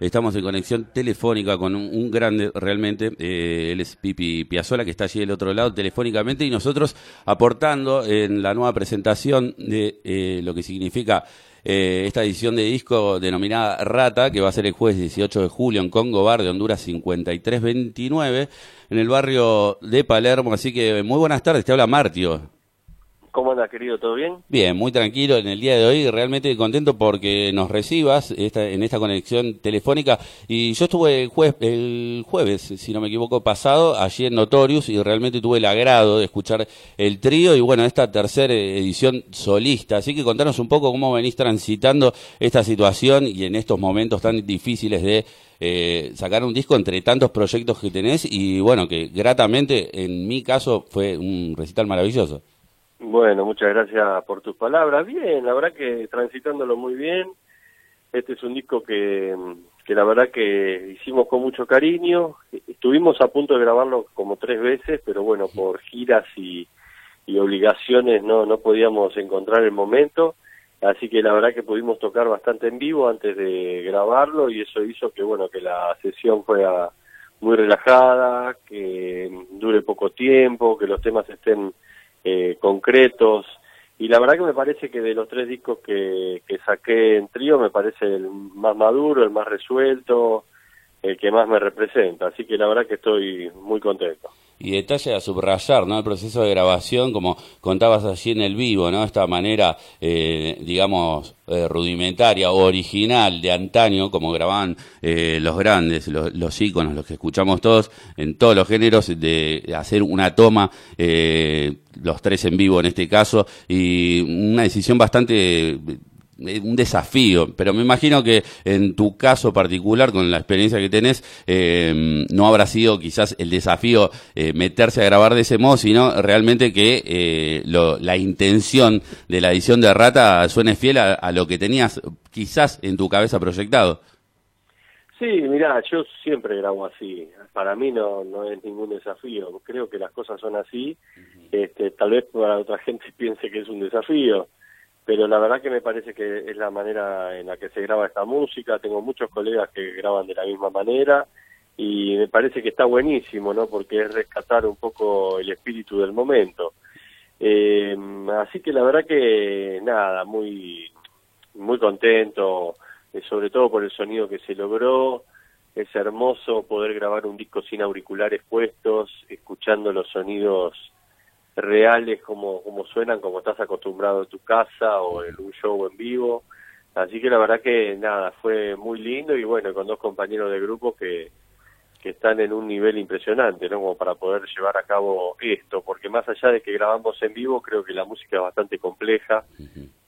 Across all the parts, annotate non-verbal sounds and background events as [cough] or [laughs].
Estamos en conexión telefónica con un, grande realmente, eh, él es Pipi Piazzola, que está allí del otro lado telefónicamente, y nosotros aportando en la nueva presentación de eh, lo que significa eh, esta edición de disco denominada Rata, que va a ser el jueves 18 de julio en Congo Bar de Honduras 5329, en el barrio de Palermo. Así que muy buenas tardes, te habla Martio. ¿Cómo andas, querido? ¿Todo bien? Bien, muy tranquilo en el día de hoy, realmente contento porque nos recibas esta, en esta conexión telefónica. Y yo estuve el, el jueves, si no me equivoco, pasado, allí en Notorious, y realmente tuve el agrado de escuchar el trío y bueno, esta tercera edición solista. Así que contanos un poco cómo venís transitando esta situación y en estos momentos tan difíciles de eh, sacar un disco entre tantos proyectos que tenés y bueno, que gratamente en mi caso fue un recital maravilloso. Bueno, muchas gracias por tus palabras. Bien, la verdad que transitándolo muy bien. Este es un disco que, que la verdad que hicimos con mucho cariño. Estuvimos a punto de grabarlo como tres veces, pero bueno, por giras y, y obligaciones no, no podíamos encontrar el momento. Así que la verdad que pudimos tocar bastante en vivo antes de grabarlo y eso hizo que bueno que la sesión fuera muy relajada, que dure poco tiempo, que los temas estén eh, concretos. Y la verdad que me parece que de los tres discos que, que saqué en trío, me parece el más maduro, el más resuelto, el que más me representa. Así que la verdad que estoy muy contento y detalle a subrayar, ¿no? El proceso de grabación, como contabas allí en el vivo, ¿no? Esta manera, eh, digamos, eh, rudimentaria o original de antaño, como grababan eh, los grandes, los, los, íconos, los que escuchamos todos, en todos los géneros, de hacer una toma, los tres en vivo en este caso, y una decisión bastante un desafío, pero me imagino que en tu caso particular, con la experiencia que tenés, eh, no habrá sido quizás el desafío eh, meterse a grabar de ese modo, sino realmente que eh, la intención de la edición de Rata suene fiel a, lo que tenías quizás en tu cabeza proyectado. Sí, mira, yo siempre grabo así. Para mí no, no es ningún desafío. Creo que las cosas son así. este, tal vez para otra gente [laughs] piense que es un desafío pero la verdad que me parece que es la manera en la que se graba esta música, tengo muchos colegas que graban de la misma manera y me parece que está buenísimo, ¿no? Porque es rescatar un poco el espíritu del momento. Eh, así que la verdad que nada, muy muy contento, eh, sobre todo por el sonido que se logró. Es hermoso poder grabar un disco sin auriculares puestos, escuchando los sonidos reales como, como suenan, como estás acostumbrado en tu casa o en un show en vivo. Así que la verdad que nada, fue muy lindo y bueno, con dos compañeros de grupo que, que están en un nivel impresionante, ¿no? Como para poder llevar a cabo esto, porque más allá de que grabamos en vivo, creo que la música es bastante compleja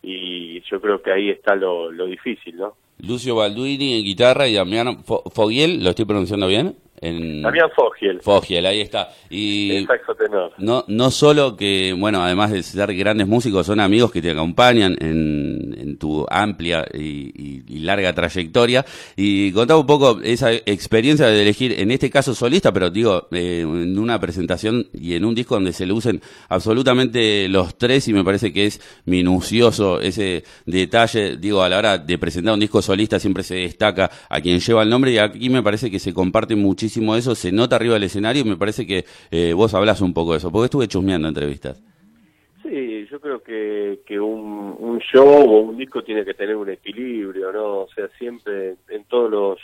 y yo creo que ahí está lo, lo difícil, ¿no? Lucio Balduini en guitarra y Damián Fogiel, ¿lo estoy pronunciando bien? En... Damián Fogiel. Fogiel, ahí está. Y tenor. No, no solo que, bueno, además de ser grandes músicos, son amigos que te acompañan en, en tu amplia y, y, larga trayectoria. Y contaba un poco esa experiencia de elegir, en este caso solista, pero digo, eh, en una presentación y en un disco donde se le usen absolutamente los tres y me parece que es minucioso ese detalle. Digo, a la hora de presentar un disco solista siempre se destaca a quien lleva el nombre y aquí me parece que se comparte muchísimo muchísimo eso, se nota arriba del escenario y me parece que eh, vos hablas un poco de eso, porque estuve chusmeando entrevistas. Sí, yo creo que, que un, un show o un disco tiene que tener un equilibrio, ¿no? O sea, siempre en todos los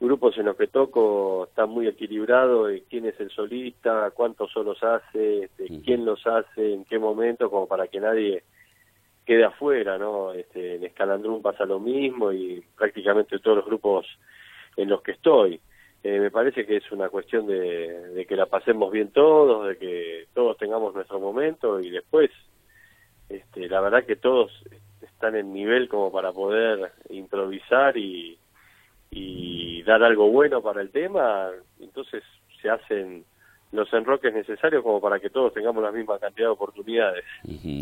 grupos en los que toco está muy equilibrado quién es el solista, cuántos solos hace, este, quién los hace, en qué momento, como para que nadie quede afuera, ¿no? Este, en Escalandrum pasa lo mismo y prácticamente todos los grupos en los que estoy. Eh, me parece que es una cuestión de, que la pasemos bien todos, de que todos tengamos nuestro momento y después, este, la verdad que todos están en nivel como para poder improvisar y, y dar algo bueno para el tema, entonces se hacen los enroques necesarios como para que todos tengamos la misma cantidad de oportunidades.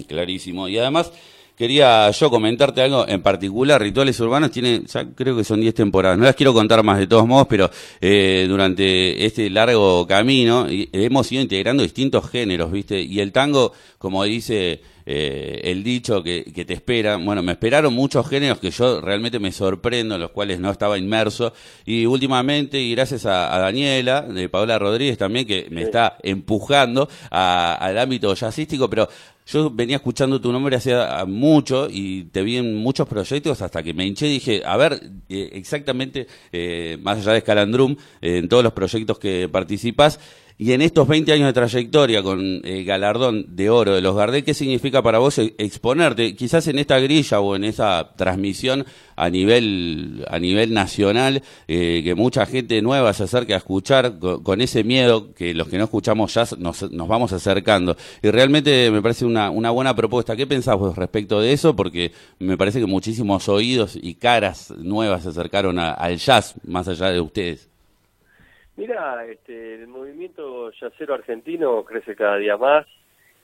clarísimo. Y además, quería yo comentarte algo en particular. Rituales Urbanos tiene, ya creo que son 10 temporadas. No las quiero contar más de todos modos, pero eh, durante este largo camino hemos ido integrando distintos géneros, ¿viste? Y el tango, como dice eh, el dicho que, te espera. Bueno, me esperaron muchos géneros que yo realmente me sorprendo, en los cuales no estaba inmerso. Y últimamente, y gracias a, Daniela, de Paola Rodríguez también, que me está empujando al ámbito jazzístico, pero yo venía escuchando tu nombre hace mucho y te vi en muchos proyectos hasta que me hinché y dije, a ver, eh, exactamente, eh, más allá de Scalandrum, en todos los proyectos que participas, y en estos 20 años de trayectoria con el galardón de oro de los Gardel, ¿qué significa para vos exponerte? Quizás en esta grilla o en esa transmisión a nivel, a nivel nacional, eh, que mucha gente nueva se acerque a escuchar con, ese miedo que los que no escuchamos ya nos, nos vamos acercando. Y realmente me parece una, una buena propuesta. ¿Qué pensás vos respecto de eso? Porque me parece que muchísimos oídos y caras nuevas se acercaron al jazz, más allá de ustedes. Mira, este, el movimiento yacero argentino crece cada día más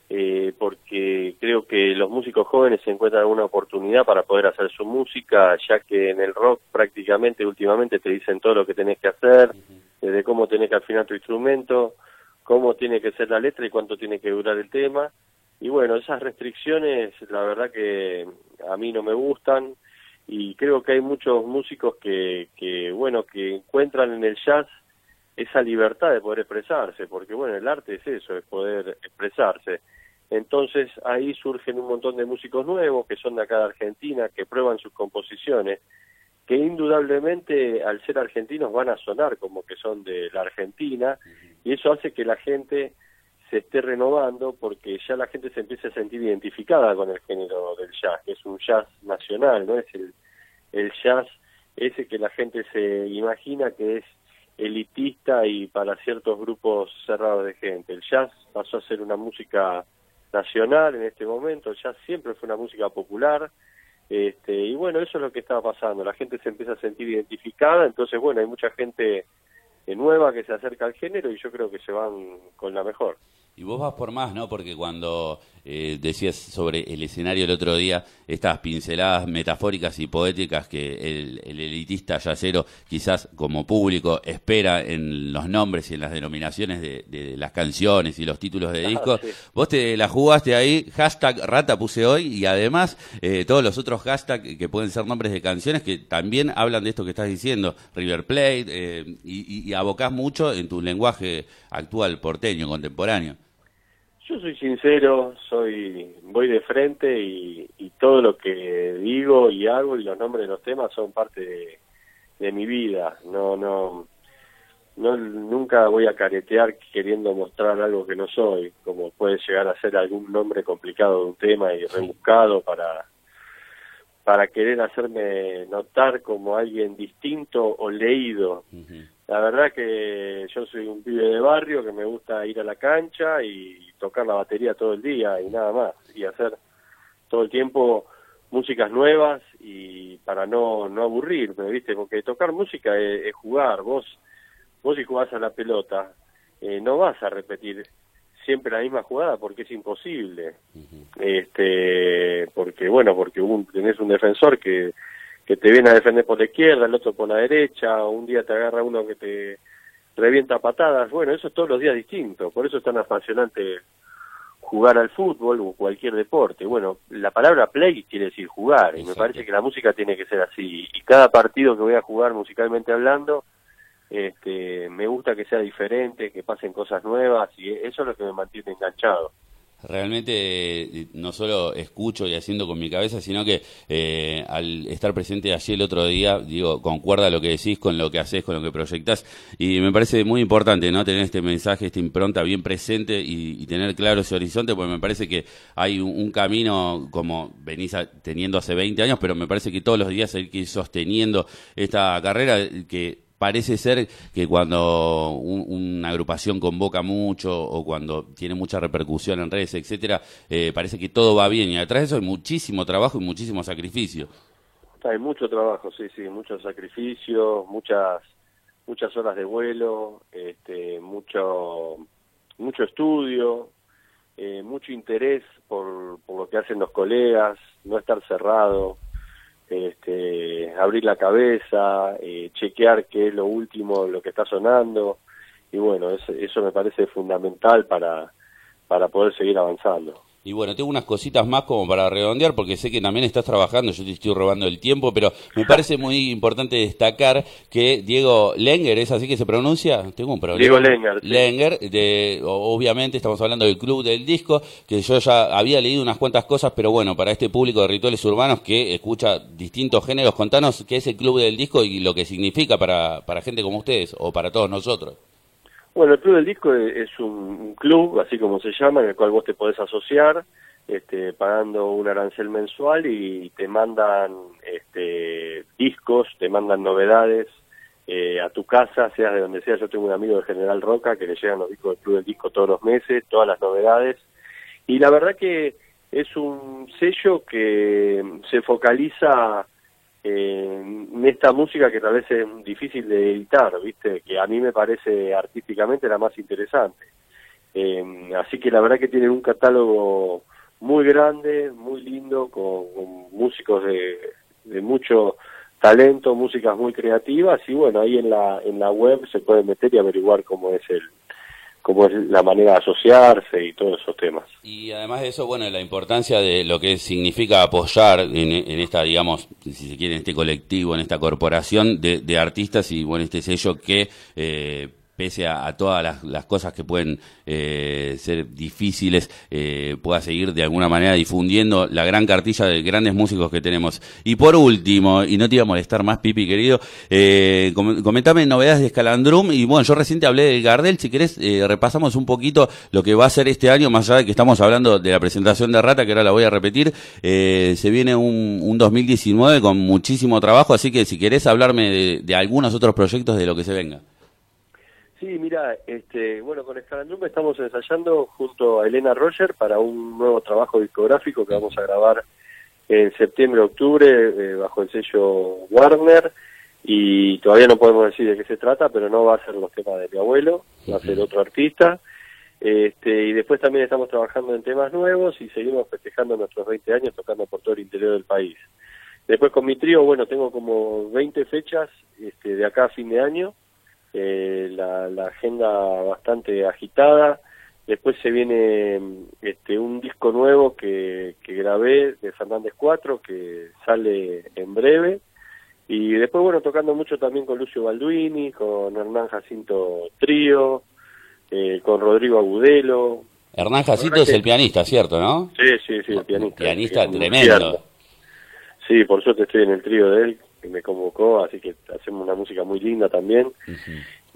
eh, porque creo que los músicos jóvenes se encuentran una oportunidad para poder hacer su música, ya que en el rock prácticamente últimamente te dicen todo lo que tenés que hacer, desde cómo tenés que afinar tu instrumento, cómo tiene que ser la letra y cuánto tiene que durar el tema. Y bueno, esas restricciones la verdad que a mí no me gustan y creo que hay muchos músicos que, que bueno, que encuentran en el jazz esa libertad de poder expresarse, porque bueno, el arte es eso, es poder expresarse. Entonces ahí surgen un montón de músicos nuevos que son de acá de Argentina, que prueban sus composiciones, que indudablemente al ser argentinos van a sonar como que son de la Argentina, y eso hace que la gente se esté renovando porque ya la gente se empieza a sentir identificada con el género del jazz, que es un jazz nacional, no es el, el jazz ese que la gente se imagina que es elitista y para ciertos grupos cerrados de gente. El jazz pasó a ser una música nacional en este momento, el jazz siempre fue una música popular, este, y bueno, eso es lo que estaba pasando, la gente se empieza a sentir identificada, entonces bueno, hay mucha gente nueva que se acerca al género y yo creo que se van con la mejor. Y vos vas por más, ¿no? Porque cuando eh, decías sobre el escenario el otro día, estas pinceladas metafóricas y poéticas que el, elitista yacero quizás como público espera en los nombres y en las denominaciones de, las canciones y los títulos de discos, vos te la jugaste ahí, hashtag rata puse hoy y además eh, todos los otros hashtags que pueden ser nombres de canciones que también hablan de esto que estás diciendo, River Plate, eh, y, y abocás mucho en tu lenguaje actual, porteño, contemporáneo. Yo soy sincero, soy voy de frente y, todo lo que digo y hago y los nombres de los temas son parte de, mi vida. No, no, no, nunca voy a caretear queriendo mostrar algo que no soy, como puede llegar a ser algún nombre complicado de un tema y rebuscado para para querer hacerme notar como alguien distinto o leído. La verdad que yo soy un pibe de barrio que me gusta ir a la cancha y tocar la batería todo el día y nada más, y hacer todo el tiempo músicas nuevas y para no, no aburrirme, ¿viste? Porque tocar música es, jugar, vos, vos si jugás a la pelota, eh, no vas a repetir siempre la misma jugada porque es imposible. Este, porque bueno, porque un, tenés un defensor que que te viene a defender por la izquierda, el otro por la derecha, un día te agarra uno que te revienta patadas, bueno, eso es todos los días distinto, por eso es tan apasionante jugar al fútbol o cualquier deporte. Bueno, la palabra play quiere decir jugar, y me parece que la música tiene que ser así, y cada partido que voy a jugar musicalmente hablando, este, me gusta que sea diferente, que pasen cosas nuevas, y eso es lo que me mantiene enganchado realmente eh, no solo escucho y haciendo con mi cabeza, sino que eh, al estar presente allí el otro día, digo, concuerda lo que decís con lo que haces, con lo que proyectás, y me parece muy importante, ¿no? Tener este mensaje, esta impronta bien presente y, tener claro ese horizonte, porque me parece que hay un, camino como venís teniendo hace 20 años, pero me parece que todos los días hay que ir sosteniendo esta carrera que parece ser que cuando una agrupación convoca mucho o cuando tiene mucha repercusión en redes, etcétera, eh, parece que todo va bien y atrás de eso hay muchísimo trabajo y muchísimo sacrificio. Hay mucho trabajo, sí, sí, mucho sacrificio, muchas muchas horas de vuelo, este, mucho mucho estudio, eh, mucho interés por, por lo que hacen los colegas, no estar cerrado, este, abrir la cabeza, eh, chequear qué es lo último, lo que está sonando, y bueno, eso, eso me parece fundamental para, para poder seguir avanzando. Y bueno, tengo unas cositas más como para redondear, porque sé que también estás trabajando, yo te estoy robando el tiempo, pero me [laughs] parece muy importante destacar que Diego Lenger, ¿es así que se pronuncia? Tengo un problema. Diego Lenger. Lenger, de, obviamente estamos hablando del Club del Disco, que yo ya había leído unas cuantas cosas, pero bueno, para este público de rituales urbanos que escucha distintos géneros, contanos qué es el Club del Disco y lo que significa para, para gente como ustedes o para todos nosotros. Bueno, el Club del Disco es un club, así como se llama, en el cual vos te podés asociar, este, pagando un arancel mensual y te mandan este, discos, te mandan novedades eh, a tu casa, seas de donde sea. Yo tengo un amigo de General Roca que le llegan los discos del Club del Disco todos los meses, todas las novedades. Y la verdad que es un sello que se focaliza en esta música que tal vez es difícil de editar, ¿viste? Que a mí me parece artísticamente la más interesante. Eh, así que la verdad que tienen un catálogo muy grande, muy lindo, con, músicos de, mucho talento, músicas muy creativas y bueno, ahí en la, en la web se puede meter y averiguar cómo es el, cómo es la manera de asociarse y todos esos temas. Y además de eso, bueno, la importancia de lo que significa apoyar en, esta, digamos, si se quiere, en este colectivo, en esta corporación de, de artistas y, bueno, este sello que... Eh, pese a, todas las, cosas que pueden eh, ser difíciles, eh, pueda seguir de alguna manera difundiendo la gran cartilla de grandes músicos que tenemos. Y por último, y no te iba a molestar más, Pipi, querido, eh, comentame novedades de Escalandrum, y bueno, yo recién te hablé del Gardel, si querés, eh, repasamos un poquito lo que va a ser este año, más allá de que estamos hablando de la presentación de Rata, que ahora la voy a repetir, se viene un, un, 2019 con muchísimo trabajo, así que si querés hablarme de, de algunos otros proyectos de lo que se venga. Sí, mira, este, bueno, con Escalandrum estamos ensayando junto a Elena Roger para un nuevo trabajo discográfico que vamos a grabar en septiembre-octubre eh, bajo el sello Warner y todavía no podemos decir de qué se trata, pero no va a ser los temas de mi abuelo, va a ser otro artista. Este, y después también estamos trabajando en temas nuevos y seguimos festejando nuestros 20 años tocando por todo el interior del país. Después con mi trío, bueno, tengo como 20 fechas este, de acá a fin de año eh, la, agenda bastante agitada. Después se viene este, un disco nuevo que, que grabé de Fernández 4 que sale en breve. Y después, bueno, tocando mucho también con Lucio Balduini, con Hernán Jacinto Trío, eh, con Rodrigo Agudelo. Hernán Jacinto es el pianista, ¿cierto, no? Sí, sí, sí, el pianista. Pianista tremendo. Sí, por suerte estoy en el trío de él, que me convocó, así que hacemos una música muy linda también.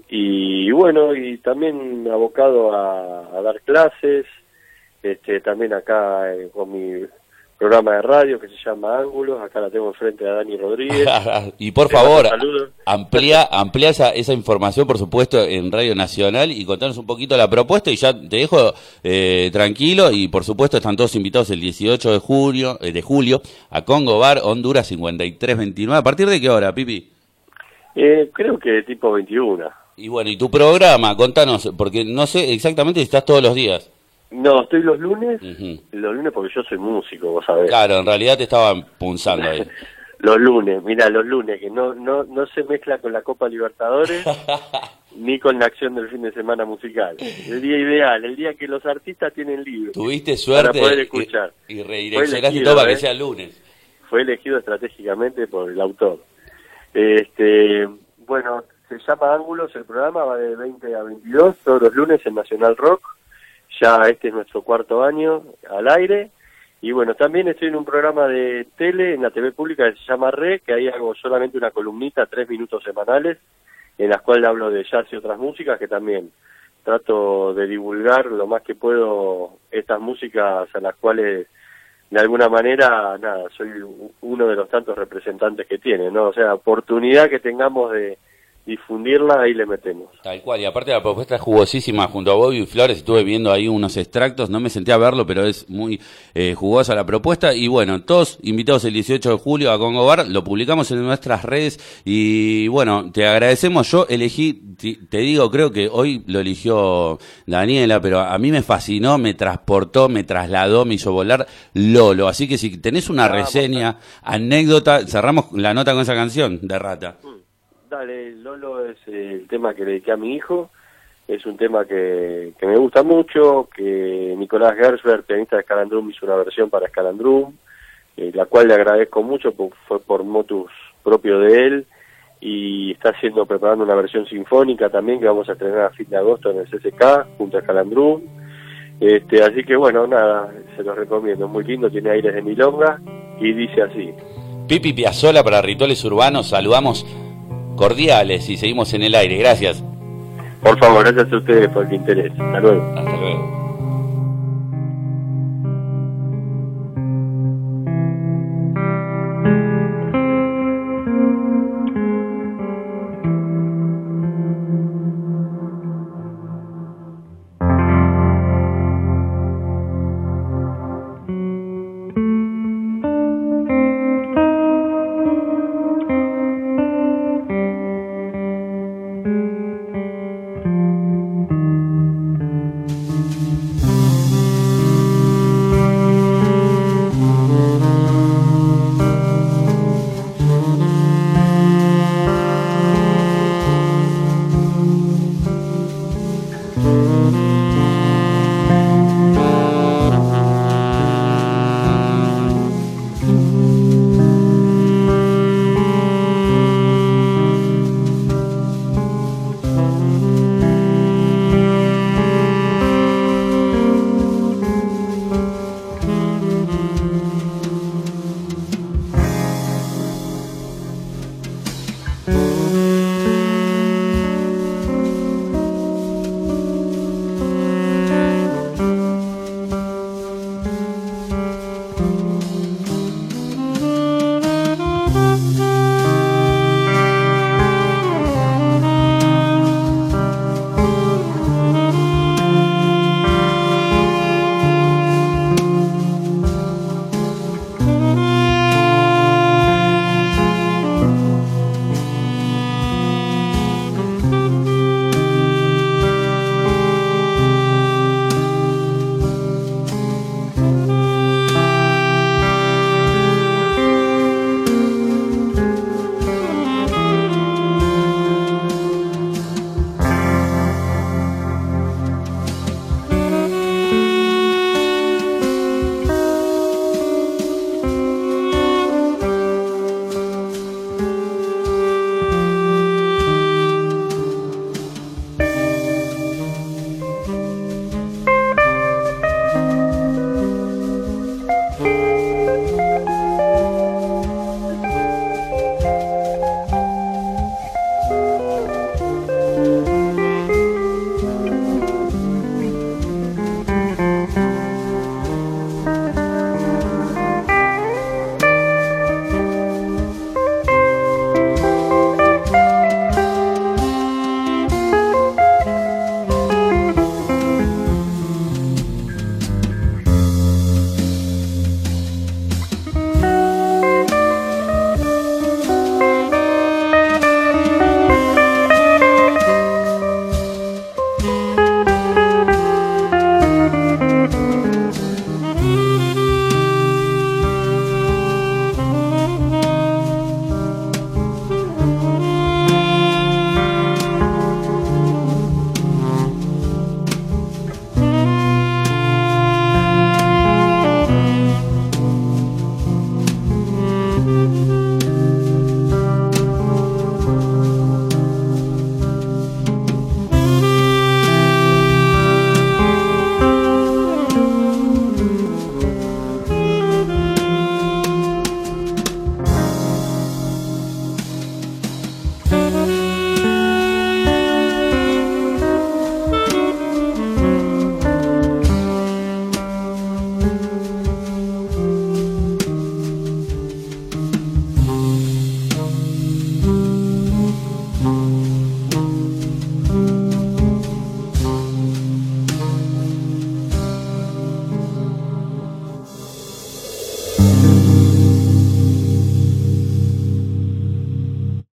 Y bueno, y también abocado a, a dar clases, este, también acá eh, con mi programa de radio que se llama Ángulos, acá la tengo enfrente a Dani Rodríguez. [laughs] y por favor, amplía, amplía esa, esa, información, por supuesto, en Radio Nacional y contanos un poquito la propuesta y ya te dejo eh, tranquilo y por supuesto están todos invitados el 18 de julio, eh, de julio a Congo Bar, Honduras 5329. ¿A partir de qué hora, Pipi? Eh, creo que tipo 21. Y bueno, ¿y tu programa? Contanos, porque no sé exactamente si estás todos los días. No, estoy los lunes, los lunes porque yo soy músico, vos sabés. Claro, en realidad te estaban punzando ahí. [laughs] los lunes, mira, los lunes, que no, no, no se mezcla con la Copa Libertadores [laughs] ni con la acción del fin de semana musical. El día ideal, el día que los artistas tienen libre. Tuviste suerte para poder escuchar. y, y redireccionaste todo para que ¿eh? sea lunes. Fue elegido estratégicamente por el autor. Este, bueno, se llama Ángulos, el programa va de 20 a 22 todos los lunes en Nacional Rock ya este es nuestro cuarto año al aire. Y bueno, también estoy en un programa de tele en la TV pública que se llama Re, que ahí hago solamente una columnita, tres minutos semanales, en las cuales hablo de jazz y otras músicas, que también trato de divulgar lo más que puedo estas músicas a las cuales de alguna manera, nada, soy uno de los tantos representantes que tiene, ¿no? O sea, oportunidad que tengamos de, difundirla, ahí le metemos. Tal cual, y aparte la propuesta es jugosísima junto a Bobby Flores, estuve viendo ahí unos extractos, no me senté a verlo, pero es muy eh, jugosa la propuesta, y bueno, todos invitados el 18 de julio a Congo Bar, lo publicamos en nuestras redes, y bueno, te agradecemos, yo elegí, te digo, creo que hoy lo eligió Daniela, pero a mí me fascinó, me transportó, me trasladó, me hizo volar Lolo, así que si tenés una reseña, anécdota, cerramos la nota con esa canción de Rata. Mm. Dale, Lolo es el tema que dediqué a mi hijo. es un tema que, que me gusta mucho, que Nicolás Gersberg, pianista de Scalandrum, hizo una versión para Scalandrum, eh, la cual le agradezco mucho, porque fue por motus propio de él, y está haciendo, preparando una versión sinfónica también que vamos a estrenar a fin de agosto en el CCK, junto a Scalandrum. Este, así que bueno, nada, se los recomiendo, muy lindo, tiene aires de milonga y dice así. Pipi Piazzola para Rituales Urbanos, saludamos cordiales y seguimos en el aire, gracias. Por favor, gracias a ustedes por el interés. Hasta luego. Hasta luego.